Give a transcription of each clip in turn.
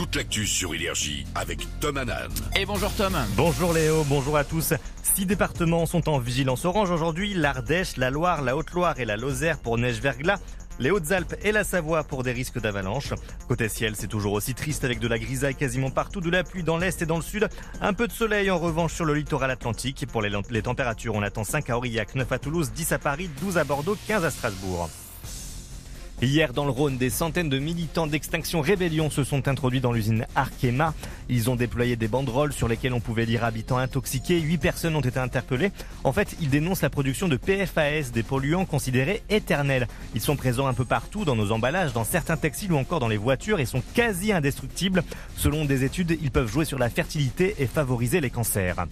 Toute l'actu sur Énergie avec Tom Hanan. Et bonjour Tom. Bonjour Léo, bonjour à tous. Six départements sont en vigilance orange aujourd'hui, l'Ardèche, la Loire, la Haute-Loire et la Lozère pour neige verglas. Les Hautes-Alpes et la Savoie pour des risques d'avalanche. Côté ciel, c'est toujours aussi triste avec de la grisaille quasiment partout, de la pluie dans l'est et dans le sud. Un peu de soleil en revanche sur le littoral atlantique. Pour les, les températures, on attend 5 à Aurillac, 9 à Toulouse, 10 à Paris, 12 à Bordeaux, 15 à Strasbourg. Hier, dans le Rhône, des centaines de militants d'Extinction Rébellion se sont introduits dans l'usine Arkema. Ils ont déployé des banderoles sur lesquelles on pouvait lire habitants intoxiqués. Huit personnes ont été interpellées. En fait, ils dénoncent la production de PFAS, des polluants considérés éternels. Ils sont présents un peu partout dans nos emballages, dans certains textiles ou encore dans les voitures et sont quasi indestructibles. Selon des études, ils peuvent jouer sur la fertilité et favoriser les cancers.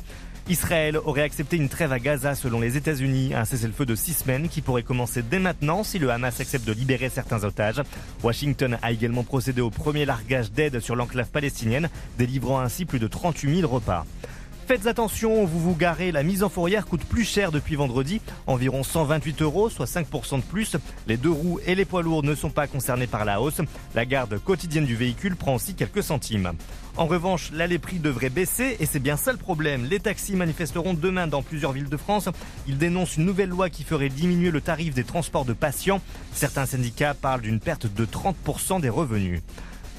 Israël aurait accepté une trêve à Gaza selon les États-Unis, un cessez-le-feu de six semaines qui pourrait commencer dès maintenant si le Hamas accepte de libérer certains otages. Washington a également procédé au premier largage d'aide sur l'enclave palestinienne, délivrant ainsi plus de 38 000 repas. Faites attention, vous vous garez, la mise en fourrière coûte plus cher depuis vendredi, environ 128 euros, soit 5% de plus. Les deux roues et les poids lourds ne sont pas concernés par la hausse. La garde quotidienne du véhicule prend aussi quelques centimes. En revanche, là les prix devraient baisser et c'est bien ça le problème. Les taxis manifesteront demain dans plusieurs villes de France. Ils dénoncent une nouvelle loi qui ferait diminuer le tarif des transports de patients. Certains syndicats parlent d'une perte de 30% des revenus.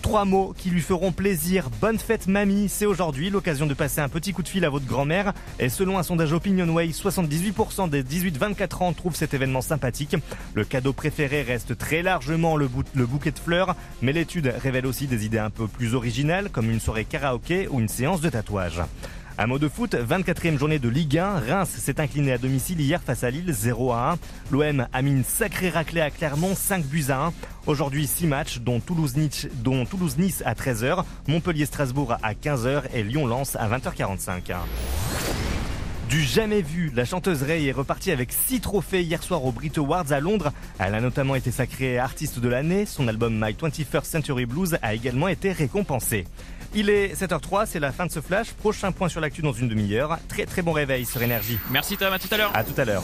Trois mots qui lui feront plaisir. Bonne fête mamie, c'est aujourd'hui l'occasion de passer un petit coup de fil à votre grand-mère. Et selon un sondage OpinionWay, 78% des 18-24 ans trouvent cet événement sympathique. Le cadeau préféré reste très largement le, bouquet de fleurs, mais l'étude révèle aussi des idées un peu plus originales comme une soirée karaoké ou une séance de tatouage. Un mot de foot, 24e journée de Ligue 1. Reims s'est incliné à domicile hier face à Lille 0 à 1. L'OM a mis une sacrée raclée à Clermont 5 buts à 1. Aujourd'hui 6 matchs dont Toulouse-Nice Toulouse à 13h, Montpellier-Strasbourg à 15h et Lyon-Lens à 20h45. Du jamais vu, la chanteuse Ray est repartie avec six trophées hier soir aux Brit Awards à Londres. Elle a notamment été sacrée artiste de l'année. Son album My 21st Century Blues a également été récompensé. Il est 7h03, c'est la fin de ce flash. Prochain point sur l'actu dans une demi-heure. Très très bon réveil sur Énergie. Merci Tom, à tout à l'heure. À tout à l'heure.